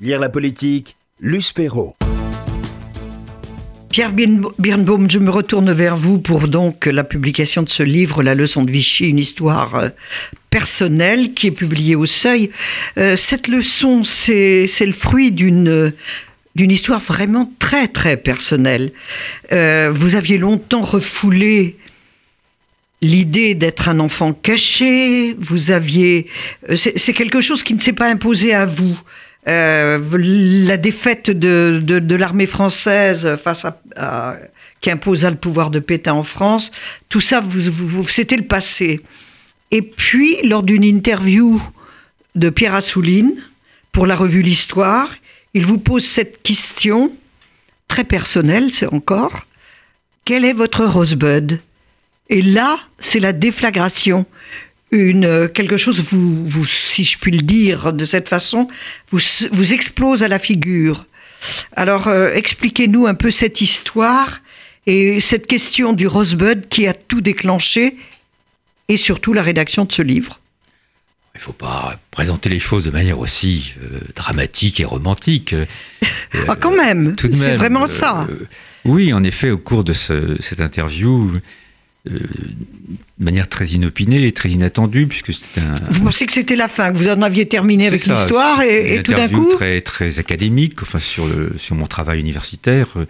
Lire la politique, Luce Perrault. Pierre Birnbaum, je me retourne vers vous pour donc la publication de ce livre, La leçon de Vichy, une histoire euh, personnelle qui est publiée au Seuil. Euh, cette leçon, c'est le fruit d'une d'une histoire vraiment très très personnelle. Euh, vous aviez longtemps refoulé l'idée d'être un enfant caché, vous aviez... C'est quelque chose qui ne s'est pas imposé à vous. Euh, la défaite de, l'armée française face à, qui imposa le pouvoir de Pétain en France, tout ça, c'était le passé. Et puis, lors d'une interview de Pierre Assouline pour la revue L'Histoire, il vous pose cette question très personnelle, c'est encore. Quel est votre rosebud? Et là, c'est la déflagration une, euh, quelque chose, vous, vous, si je puis le dire de cette façon, vous, vous explose à la figure. Alors, euh, expliquez-nous un peu cette histoire et cette question du Rosebud qui a tout déclenché et surtout la rédaction de ce livre. Il ne faut pas présenter les choses de manière aussi euh, dramatique et romantique. ah, quand même, c'est vraiment ça. oui, en effet, au cours de cette interview, de manière très inopinée et très inattendue, puisque c'était un. Vous pensez que c'était la fin, que vous en aviez terminé avec l'histoire et, tout d'un coup. Très, très académique, enfin, sur, le, sur mon travail universitaire. Euh,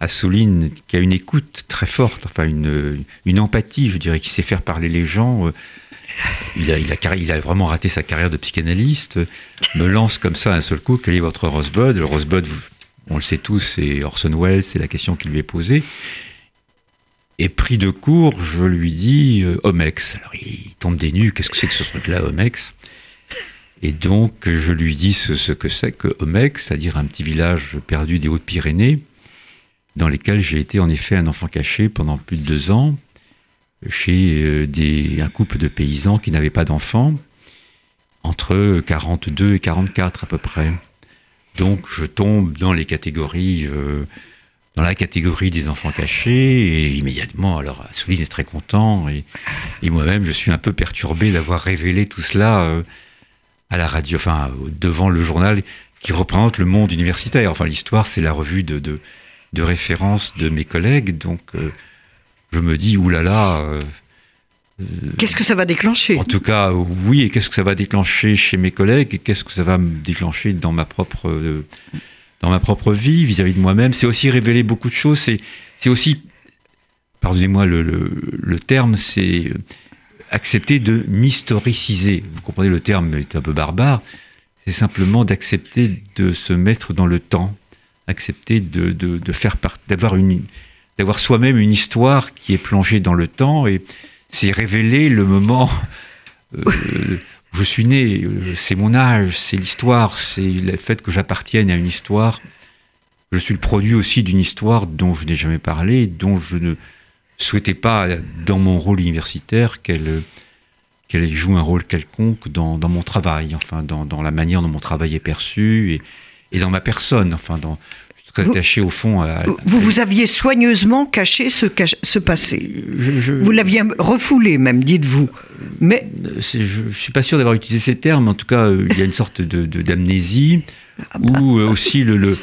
Assouline, qui a une écoute très forte, enfin, une, une empathie, je dirais, qui sait faire parler les gens. Euh, il a, il, a, il a vraiment raté sa carrière de psychanalyste, me lance comme ça un seul coup, quel est votre Rosebud? Le Rosebud, on le sait tous, c'est Orson Welles, c'est la question qui lui est posée. Et pris de court, je lui dis euh, Omex. Alors il tombe des nues, qu'est-ce que c'est que ce truc-là, Omex? Et donc je lui dis ce, que c'est que Omex, c'est-à-dire un petit village perdu des Hautes-Pyrénées, dans lesquels j'ai été en effet un enfant caché pendant plus de deux ans, chez euh, un couple de paysans qui n'avaient pas d'enfants, entre 42 et 44 à peu près. Donc je tombe dans les catégories euh, dans la catégorie des enfants cachés, et immédiatement, alors Souline est très content, et, moi-même, je suis un peu perturbé d'avoir révélé tout cela euh, à la radio, enfin, devant le journal qui représente le monde universitaire. Enfin, l'histoire, c'est la revue de, de, référence de mes collègues, donc euh, je me dis, oulala. Euh, qu'est-ce que ça va déclencher? En tout cas, oui, et qu'est-ce que ça va déclencher chez mes collègues, et qu'est-ce que ça va me déclencher dans ma propre dans ma propre vie, vis-à-vis de moi-même. C'est aussi révéler beaucoup de choses. C'est aussi, pardonnez-moi le, le, terme, c'est accepter de m'historiciser. Vous comprenez, le terme est un peu barbare. C'est simplement d'accepter de se mettre dans le temps, accepter de, de, de faire d'avoir une, d'avoir soi-même une histoire qui est plongée dans le temps et c'est révéler le moment euh, je suis né, euh, c'est mon âge, c'est l'histoire, c'est le fait que j'appartienne à une histoire. Je suis le produit aussi d'une histoire dont je n'ai jamais parlé, dont je ne souhaitais pas, dans mon rôle universitaire, qu'elle qu'elle joue un rôle quelconque dans, mon travail, enfin, dans, dans, la manière dont mon travail est perçu et, et dans ma personne, enfin, dans, attaché au fond à, Vous vous aviez soigneusement caché ce, ce passé. Vous l'aviez refoulé même, dites-vous. Mais je, ne suis pas sûr d'avoir utilisé ces termes. En tout cas, euh, il y a une sorte de d'amnésie ah bah. ou euh, aussi le,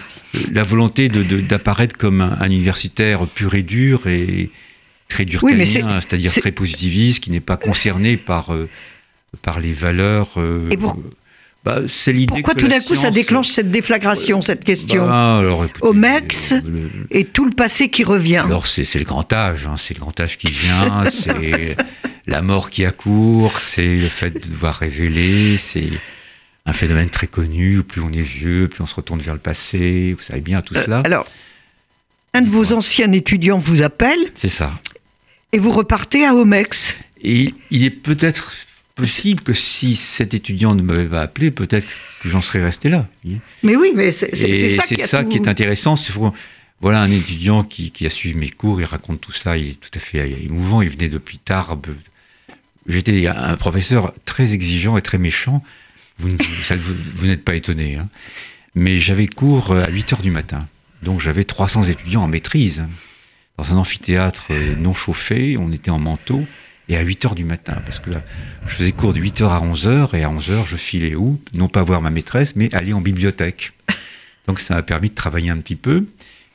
la volonté d'apparaître comme un, universitaire pur et dur et très dur, oui, c'est-à-dire très positiviste, qui n'est pas concerné par euh, par les valeurs. et pour bah, Pourquoi tout d'un coup ça déclenche cette déflagration, cette question? bah, Au MEX et tout le passé qui revient. Alors c'est le grand âge, hein, c'est le grand âge qui vient, c'est la mort qui accourt, c'est le fait de devoir révéler, c'est un phénomène très connu, plus on est vieux, plus on se retourne vers le passé, vous savez bien tout euh, cela. alors, un de vos anciens étudiants vous appelle. C'est ça. Et vous repartez à Omex. Et il est peut-être possible que si cet étudiant ne m'avait pas appelé, peut-être que j'en serais resté là. Mais oui, mais c'est ça, qui, ça qui, est intéressant. Voilà un étudiant qui, a suivi mes cours, il raconte tout ça, il est tout à fait émouvant, il venait depuis Tarbes. J'étais un professeur très exigeant et très méchant. Vous, vous, n'êtes pas étonné. Hein. Mais j'avais cours à 8 heures du matin. Donc j'avais 300 étudiants en maîtrise. Dans un amphithéâtre non chauffé, on était en manteau et à 8 heures du matin, parce que je faisais cours de 8 heures à 11 heures, et à 11 heures, je filais où? Non pas voir ma maîtresse, mais aller en bibliothèque. Donc ça m'a permis de travailler un petit peu.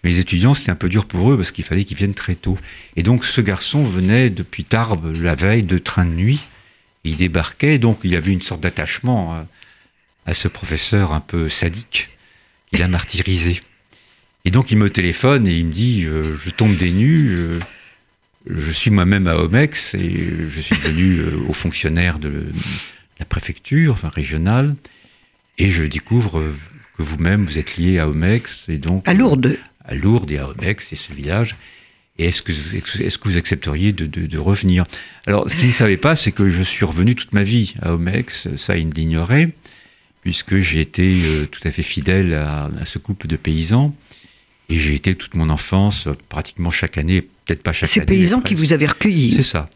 Mais les étudiants, c'était un peu dur pour eux parce qu'il fallait qu'ils viennent très tôt. Et donc ce garçon venait depuis Tarbes la veille de train de nuit. Il débarquait, donc il y avait une sorte d'attachement à, à, ce professeur un peu sadique qu'il a martyrisé. Et donc il me téléphone et il me dit euh, Je tombe des nues, euh, je suis moi-même à Omex et je suis devenu euh, au fonctionnaire de la préfecture, enfin régionale, et je découvre que vous-même vous êtes lié à Omex et donc. À Lourdes à Lourdes et à Omex et ce village. Et est-ce que, est que vous accepteriez de, de, de revenir? Alors, ce qu'il ne savait pas, c'est que je suis revenu toute ma vie à Omex, ça il l'ignorait, puisque j'ai été euh, tout à fait fidèle à, à, ce couple de paysans. Et j'ai été toute mon enfance, pratiquement chaque année, peut-être pas chaque Ces année. Ces paysans qui vous avaient recueillis. C'est ça.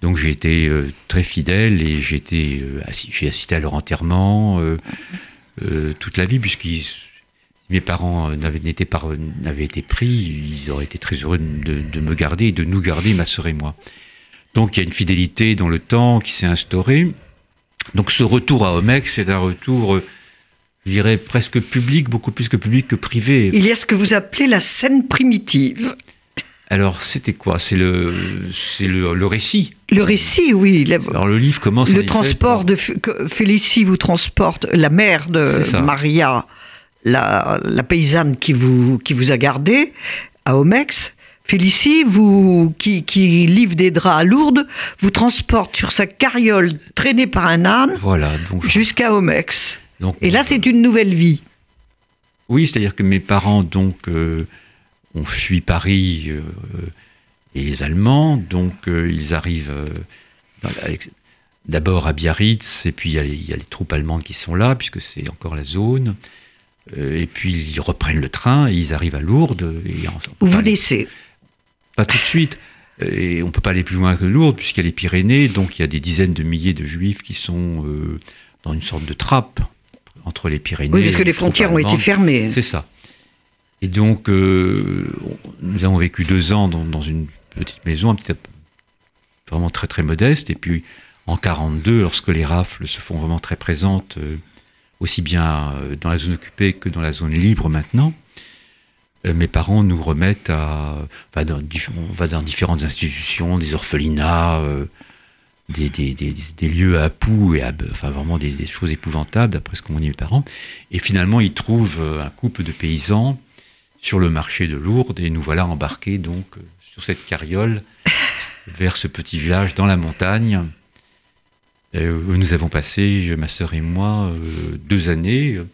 Donc j'ai été euh, très fidèle et j'ai euh, assi assisté à leur enterrement euh, toute la vie, puisqu'ils mes parents n'avaient été, été pris, ils auraient été très heureux de, de, me garder et de nous garder, ma sœur et moi. Donc il y a une fidélité dans le temps qui s'est instaurée. Donc ce retour à Omex, c'est un retour, je dirais, presque public, beaucoup plus que public que privé. Il y a ce que vous appelez la scène primitive. Alors, c'était quoi? C'est le, c'est le, le, récit. Le récit, oui. Alors, le livre commence. Le transport de Félicie vous transporte, la mère de Maria, la, la, paysanne qui vous, qui vous a gardé à Omex. Félicie, vous, qui, qui, livre des draps à Lourdes, vous transporte sur sa carriole traînée par un âne voilà, jusqu'à Omex. Donc, Et là, c'est une nouvelle vie. Oui, c'est-à-dire que mes parents, donc, euh, ont fui Paris euh, et les Allemands, donc euh, ils arrivent d'abord à Biarritz, et puis il y, y, a les troupes allemandes qui sont là, puisque c'est encore la zone. Et puis ils reprennent le train et ils arrivent à Lourdes. Et on, Vous laissez Pas tout de suite. Et on peut pas aller plus loin que Lourdes, puisqu'il y a les Pyrénées, donc il y a des dizaines de milliers de juifs qui sont euh, dans une sorte de trappe entre les Pyrénées. Oui, parce que les frontières ont été fermées. C'est ça. Et donc, euh, nous avons vécu deux ans dans, dans une petite maison, un petit, vraiment très très modeste. Et puis, en 42, lorsque les rafles se font vraiment très présentes, euh, aussi bien dans la zone occupée que dans la zone libre maintenant, euh, mes parents nous remettent à. Enfin, dans, on va dans différentes institutions, des orphelinats, euh, des, lieux à poux, et à, enfin, vraiment des, choses épouvantables, d'après ce qu'ont dit mes parents. Et finalement, ils trouvent un couple de paysans sur le marché de Lourdes, et nous voilà embarqués donc sur cette carriole vers ce petit village dans la montagne euh, où nous avons passé, ma sœur et moi, euh, deux années, euh,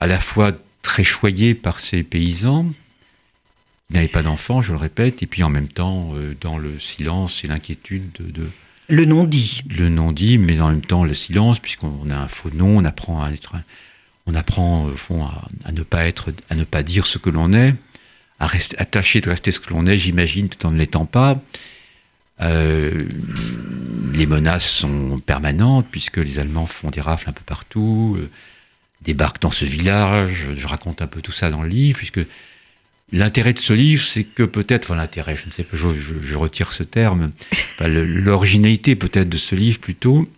à la fois très choyés par ces paysans, qui n'avaient pas d'enfants, je le répète, et puis en même temps dans le silence et l'inquiétude de, de le non-dit. Le non-dit, mais en même temps le silence, puisqu'on a un faux nom, on apprend à être, on apprend au fond à, ne pas être, à ne pas dire ce que l'on est, à rester, à tâcher de rester ce que l'on est, j'imagine, tout en ne l'étant pas. Euh, les menaces sont permanentes puisque les Allemands font des rafles un peu partout, euh, débarquent dans ce village. Je raconte un peu tout ça dans le livre puisque l'intérêt de ce livre, c'est que peut-être, enfin l'intérêt, je ne sais pas, je, je, je retire ce terme, enfin, l'originalité peut-être de ce livre plutôt,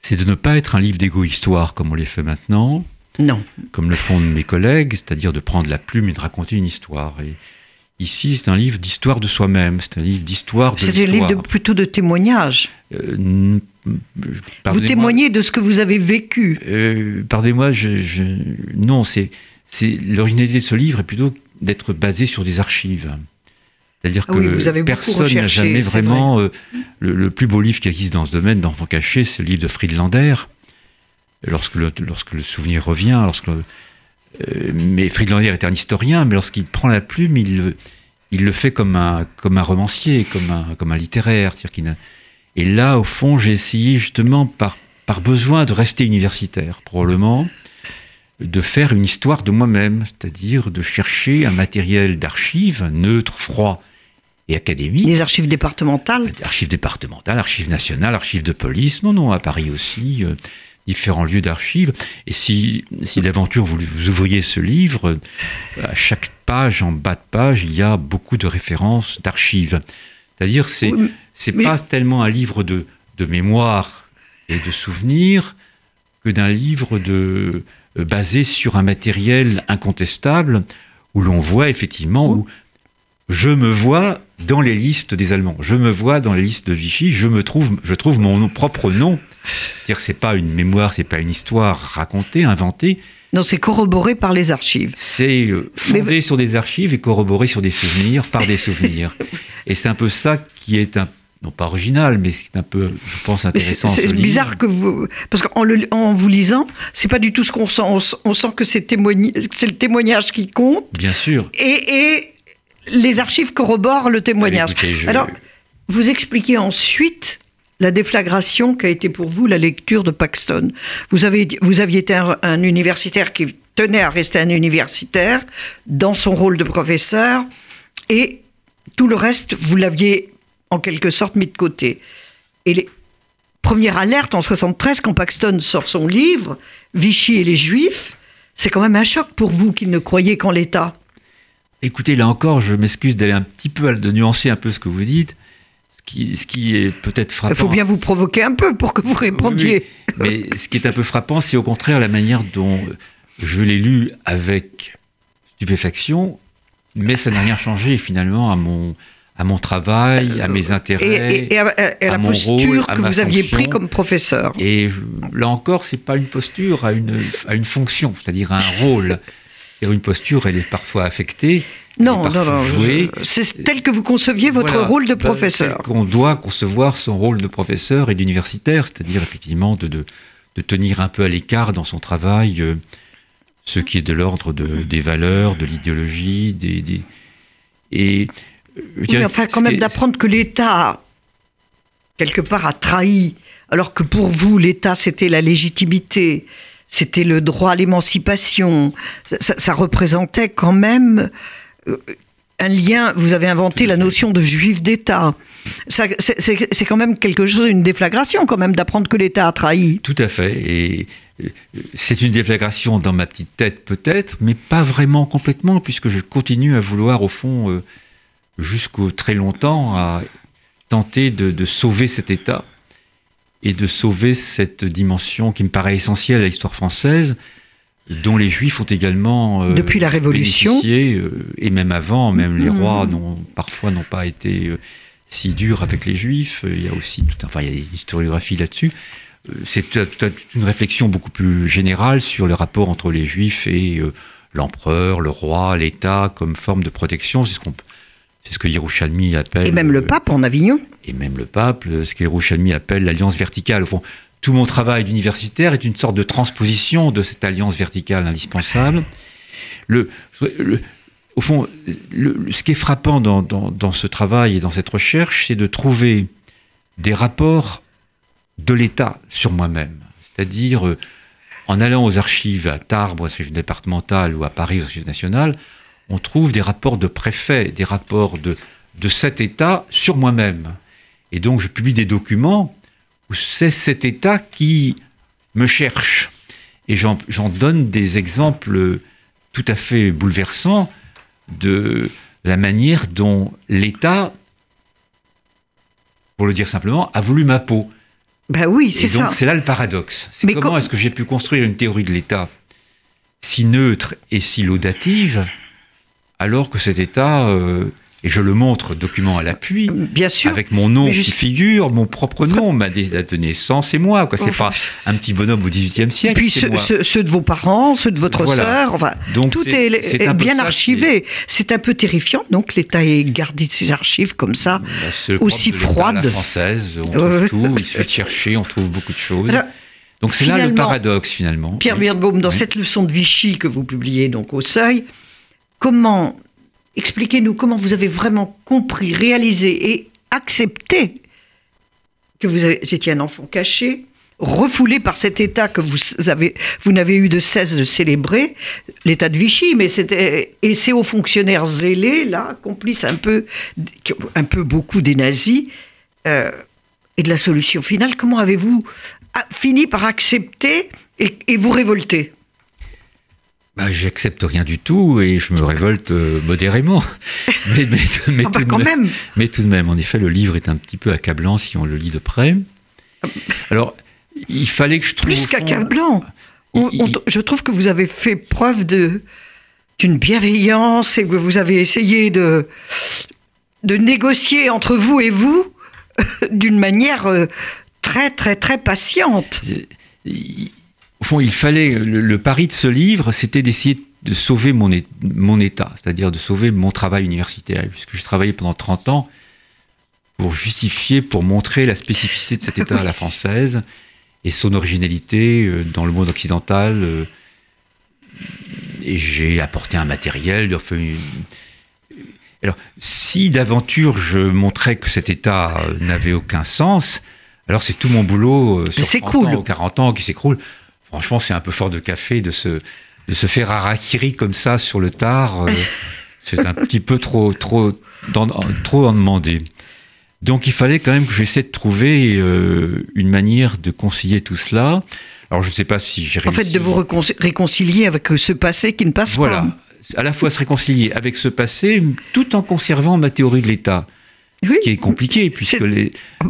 c'est de ne pas être un livre d'égo-histoire comme on les fait maintenant. Non. Comme le font mes collègues, c'est-à-dire de prendre la plume et de raconter une histoire. Et, Ici, c'est un livre d'histoire de soi-même, c'est un livre d'histoire de C'est un livre de, plutôt de témoignage. Euh, vous témoignez de ce que vous avez vécu. Euh, Pardonnez-moi, je, je, non, c'est l'originalité de ce livre est plutôt d'être basé sur des archives. C'est-à-dire que ah oui, personne n'a jamais vraiment... Euh, le, le, plus beau livre qui existe dans ce domaine, d'enfants cachés, c'est le livre de Friedlander. Lorsque le, lorsque le souvenir revient, lorsque euh, mais Friedlander est un historien, mais lorsqu'il prend la plume, il, il le fait comme un, comme un romancier, comme un, comme un littéraire. Et là, au fond, j'ai essayé justement, par, par besoin de rester universitaire, probablement, de faire une histoire de moi-même, c'est-à-dire de chercher un matériel d'archives neutre, froid et académique. Les archives départementales Archives départementales, archives nationales, archives de police, non, non, à Paris aussi. Euh, différents lieux d'archives. Et si, si d'aventure vous, vous, ouvriez ce livre, à chaque page, en bas de page, il y a beaucoup de références d'archives. C'est-à-dire, c'est oui, mais... pas tellement un livre de, de mémoire et de souvenirs que d'un livre de, euh, basé sur un matériel incontestable où l'on voit effectivement où je me vois dans les listes des Allemands, je me vois dans les listes de Vichy, je me trouve, je trouve mon propre nom. C'est-à-dire c'est pas une mémoire, c'est pas une histoire racontée, inventée. Non, c'est corroboré par les archives. C'est euh, fondé sur des archives et corroboré sur des souvenirs par des souvenirs. et c'est un peu ça qui est un non pas original, mais c'est un peu, je pense, intéressant. C'est bizarre que vous, parce qu'en en vous lisant, c'est pas du tout ce qu'on sent. On, sent que c'est le témoignage qui compte. Bien sûr. Et, les archives corroborent le témoignage. Alors, vous expliquez ensuite la déflagration qu'a été pour vous la lecture de Paxton. Vous, avez, vous aviez été un, universitaire qui tenait à rester un universitaire dans son rôle de professeur et tout le reste, vous l'aviez en quelque sorte mis de côté. Et les premières alertes en 73, quand Paxton sort son livre, Vichy et les Juifs, c'est quand même un choc pour vous qui ne croyez qu'en l'État. Écoutez, là encore, je m'excuse d'aller un petit peu, de nuancer un peu ce que vous dites. Ce qui, ce qui est peut-être frappant. Il faut bien vous provoquer un peu pour que vous répondiez. Mais ce qui est un peu frappant, c'est au contraire la manière dont je l'ai lu avec stupéfaction, mais ça n'a rien changé finalement à mon, à mon travail, à mes intérêts, et, à, la posture que vous aviez pris comme professeur. Et là encore, c'est pas une posture à une, à une fonction, c'est-à-dire à un rôle. une posture, elle est parfois affectée. Non, non, non. C'est tel que vous conceviez votre rôle de ben, professeur. qu'on doit concevoir son rôle de professeur et d'universitaire, c'est-à-dire effectivement de, de, de, tenir un peu à l'écart dans son travail euh, ce qui est de l'ordre de, des valeurs, de l'idéologie, des, des, et oui, enfin, quand même d'apprendre que l'État, quelque part, a trahi, alors que pour vous, l'État, c'était la légitimité, c'était le droit à l'émancipation. Ça, représentait quand même euh, un lien. Vous avez inventé la notion de juif d'État. C'est quand même quelque chose, une déflagration, quand même, d'apprendre que l'État a trahi. Tout à fait. Et euh, c'est une déflagration dans ma petite tête, peut-être, mais pas vraiment complètement, puisque je continue à vouloir, au fond, euh, jusqu'au très longtemps à tenter de, sauver cet État et de sauver cette dimension qui me paraît essentielle à l'histoire française, dont les Juifs ont également euh, depuis la Révolution euh, et même avant, même les mmh. rois n'ont parfois n'ont pas été euh, si durs avec les Juifs. Il y a aussi tout, enfin il y a une historiographie là-dessus. C'est une réflexion beaucoup plus générale sur le rapport entre les Juifs et l'empereur, le roi, l'État comme forme de protection. C'est ce qu'on c'est ce que Yerushalmi appelle. Et même le pape en Avignon. Et même le pape, ce que Yerushalmi appelle l'alliance verticale. Au fond, tout mon travail d'universitaire est une sorte de transposition de cette alliance verticale indispensable. Le, au fond, ce qui est frappant dans, dans, ce travail et dans cette recherche, c'est de trouver des rapports de l'État sur moi-même. C'est-à-dire, euh, en allant aux archives à Tarbes, aux archives départementales ou à Paris, aux archives nationales, on trouve des rapports de préfets, des rapports de, de cet État sur moi-même. Et donc je publie des documents où c'est cet État qui me cherche. Et j'en donne des exemples tout à fait bouleversants de la manière dont l'État, pour le dire simplement, a voulu ma peau. Ben oui, c'est ça. C'est là le paradoxe. Comment est-ce que j'ai pu construire une théorie de l'État si neutre et si laudative alors que cet État, euh, et je le montre document à l'appui, bien sûr, avec mon nom qui figure, mon propre nom, ma date de naissance et moi, quoi. C'est pas un petit bonhomme au XVIIIe siècle. Puis ceux, de vos parents, ceux de votre sœur, enfin, tout est, bien archivé. C'est un peu terrifiant, donc l'État ait gardé ses archives comme ça, bah, aussi froides. française, on trouve tout, il suffit de chercher, on trouve beaucoup de choses. donc c'est là le paradoxe finalement. Pierre Birnbaum, dans cette leçon de Vichy que vous publiez donc au Seuil, comment, expliquez-nous comment vous avez vraiment compris, réalisé et accepté que vous étiez un enfant caché, refoulé par cet État que vous avez, vous n'avez eu de cesse de célébrer, l'État de Vichy, mais c'était et c'est aux fonctionnaires zélés là, complices un peu, un peu beaucoup des nazis, euh, et de la solution finale. Comment avez-vous ah, fini par accepter et vous révolter? Bah, J'accepte rien du tout et je me révolte euh, modérément. Mais, mais, mais, ah bah, tout même. mais tout de même, en effet, le livre est un petit peu accablant si on le lit de près. Alors, il fallait que je trouve. Plus qu'accablant on- je trouve que vous avez fait preuve de d'une bienveillance et que vous avez essayé de de négocier entre vous et vous d'une manière euh, très très très patiente. il- au fond, il fallait le, le pari de ce livre, c'était d'essayer de sauver mon, é- mon état, c'est-à-dire de sauver mon travail universitaire, puisque je travaillais pendant 30 ans pour justifier, pour montrer la spécificité de cet état à la française et son originalité euh, dans le monde occidental. euh, Et j'ai apporté un matériel. enfin, une- Alors, si d'aventure je montrais que cet état euh, n'avait aucun sens, alors c'est tout mon boulot euh, sur C'est 30 cool. ans ou 40 ans qui s'écroule. Franchement, c'est un peu fort de café de se, de se faire harakiri comme ça sur le tard. euh, c'est un petit peu trop, trop, d'en- trop en demander. Donc il fallait quand même que j'essaie de trouver euh, une manière de concilier tout cela. Alors je ne sais pas si j'ai En fait, de vous réconci- réconcilier avec ce passé qui ne passe Voilà. pas. À la fois se réconcilier avec ce passé, tout en conservant ma théorie de l'État. Oui. Ce qui est compliqué, puisque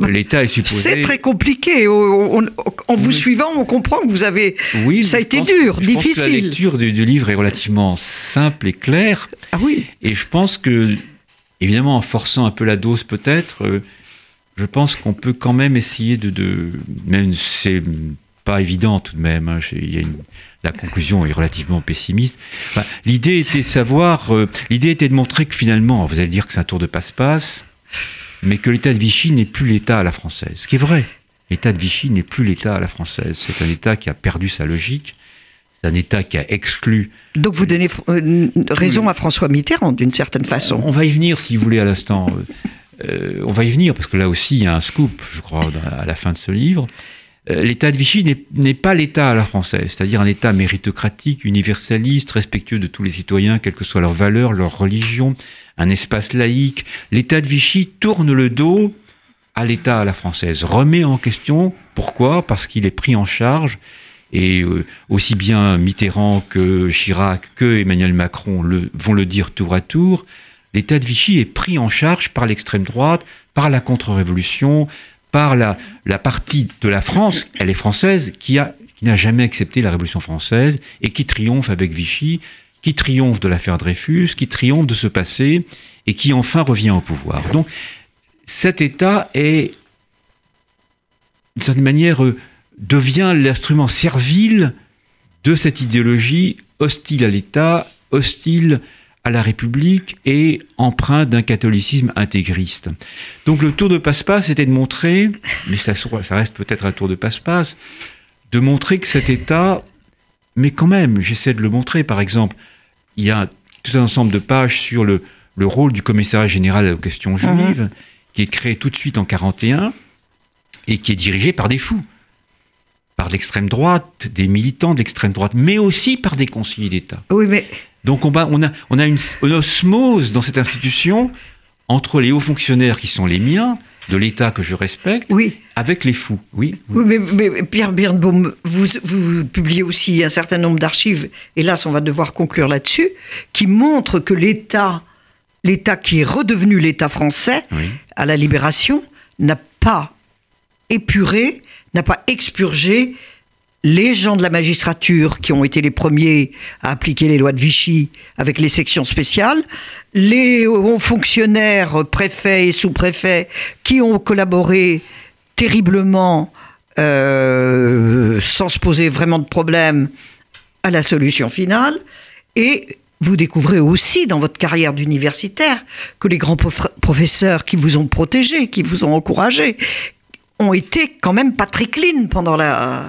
l'État est supposé... C'est très compliqué. On- on- en vous Oui. suivant, on comprend que vous avez. Oui, ça a été pense- dur, je pense que difficile. la lecture du, du livre est relativement simple et claire. Ah oui. Et je pense que, évidemment, en forçant un peu la dose peut-être, euh, je pense qu'on peut quand même essayer de... de même si c'est pas évident tout de même, hein, j'ai- il y a une- la conclusion est relativement pessimiste. Enfin, l'idée était savoir, euh, l'idée était de montrer que finalement, vous allez dire que c'est un tour de passe-passe, mais que l'État de Vichy n'est plus l'État à la française. Ce qui est vrai. L'État de Vichy n'est plus l'État à la française. C'est un État qui a perdu sa logique. C'est un État qui a exclu Donc vous donnez euh, raison à François Mitterrand d'une certaine façon. On va y venir, si vous voulez, à l'instant. Euh, on va y venir, parce que là aussi, il y a un scoop, je crois, à la fin de ce livre. Euh, L'État de Vichy n'est pas l'État à la française, c'est-à-dire un État méritocratique, universaliste, respectueux de tous les citoyens, quelles que soient leurs valeurs, leur religion, un espace laïque. L'État de Vichy tourne le dos à l'État à la française, remet en question, pourquoi Parce qu'il est pris en charge, et euh, aussi bien Mitterrand que Chirac que Emmanuel Macron vont le dire tour à tour, l'État de Vichy est pris en charge par l'extrême droite, par la contre-révolution, par la, partie de la France, elle est française, qui qui n'a jamais accepté la Révolution française et qui triomphe avec Vichy, qui triomphe de l'affaire Dreyfus, qui triomphe de ce passé et qui enfin revient au pouvoir. Donc cet État est, d'une certaine manière, euh, devient l'instrument servile de cette idéologie hostile à l'État, hostile à la République et empreinte d'un catholicisme intégriste. Donc le tour de passe-passe était de montrer, mais ça, ça reste peut-être un tour de passe-passe, de montrer que cet État, mais quand même, j'essaie de le montrer, par exemple, il y a tout un ensemble de pages sur le, le rôle du commissariat général aux questions juives, qui est créé tout de suite en 41 et qui est dirigé par des fous, par l'extrême droite, des militants d'extrême droite, mais aussi par des conseillers d'État. Oui, mais Donc on, va- on a, on a une, une osmose dans cette institution entre les hauts fonctionnaires qui sont les miens, de l'État que je respecte, oui. avec les fous. Oui, oui. Oui, mais, mais Pierre Birnbaum, vous, vous publiez aussi un certain nombre d'archives, hélas, on va devoir conclure là-dessus, qui montrent que l'État, l'État qui est redevenu l'État français Oui. à la Libération, n'a pas épuré, n'a pas expurgé les gens de la magistrature qui ont été les premiers à appliquer les lois de Vichy avec les sections spéciales, les hauts fonctionnaires, préfets et sous-préfets qui ont collaboré terriblement euh, sans se poser vraiment de problème à la solution finale. Et vous découvrez aussi dans votre carrière d'universitaire que les grands prof- professeurs qui vous ont protégé, qui vous ont encouragé, ont été quand même pas très clean pendant la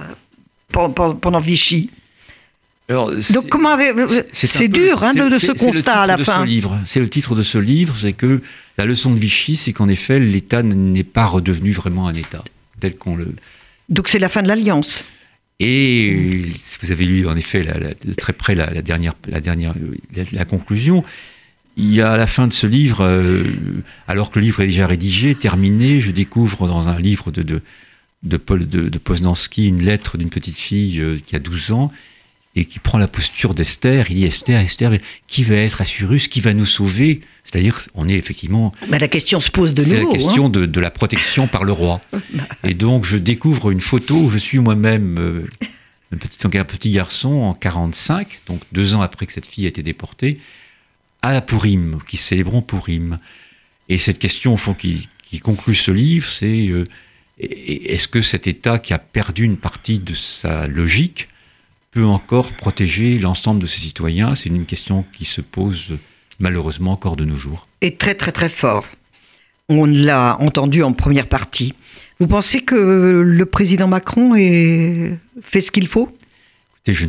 pen- pen- pendant Vichy. Alors, Donc comment c'est dur hein, de, ce constat à la fin. C'est le titre de ce livre, c'est que la leçon de Vichy, c'est qu'en effet, l'État n'est pas redevenu vraiment un État tel qu'on le. Donc c'est la fin de l'alliance. Et vous avez lu en effet la- la- de très près la, la dernière, la, dernière la, la conclusion, il y a à la fin de ce livre, euh, alors que le livre est déjà rédigé, terminé, je découvre dans un livre de, de, de Paul de, de Poznanski une lettre d'une petite fille euh, qui a 12 ans et qui prend la posture d'Esther. Il dit Esther, Esther, qui va être Assurus Qui va nous sauver? C'est-à-dire, on est effectivement Mais la question se pose de c'est nouveau. la hein. question de, de la protection par le roi. Et donc, je découvre une photo où je suis moi-même euh, un petit, un petit garçon en 45, donc deux ans après que cette fille a été déportée, à la Pourim, qui célébrons Pourim. Et cette question, au fond, qui, conclut ce livre, c'est euh, est-ce que cet État qui a perdu une partie de sa logique peut encore protéger l'ensemble de ses citoyens? C'est une question qui se pose malheureusement encore de nos jours. Et très très très fort. On l'a entendu en première partie. Vous pensez que le président Macron ait fait ce qu'il faut?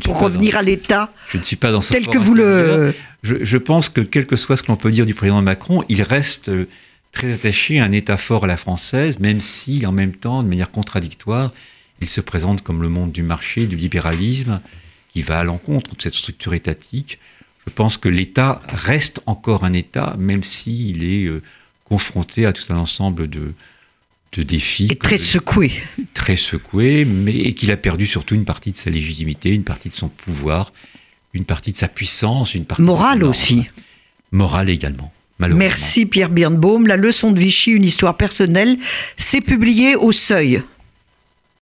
Pour revenir à l'État Je ne suis pas dans ce tel que vous le. Je, pense que quel que soit ce qu'on peut dire du président Macron, il reste euh, très attaché à un État fort à la française, même si, en même temps, de manière contradictoire, il se présente comme le monde du marché, du libéralisme, qui va à l'encontre de cette structure étatique. Je pense que l'État reste encore un État, même s'il est euh, confronté à tout un ensemble de, de défis. Et très secoué. Très secoué, mais et qu'il a perdu surtout une partie de sa légitimité, une partie de son pouvoir, une partie de sa puissance, une partie morale aussi. Morale également. Merci Pierre Birnbaum. La leçon de Vichy, une histoire personnelle, c'est publié au Seuil.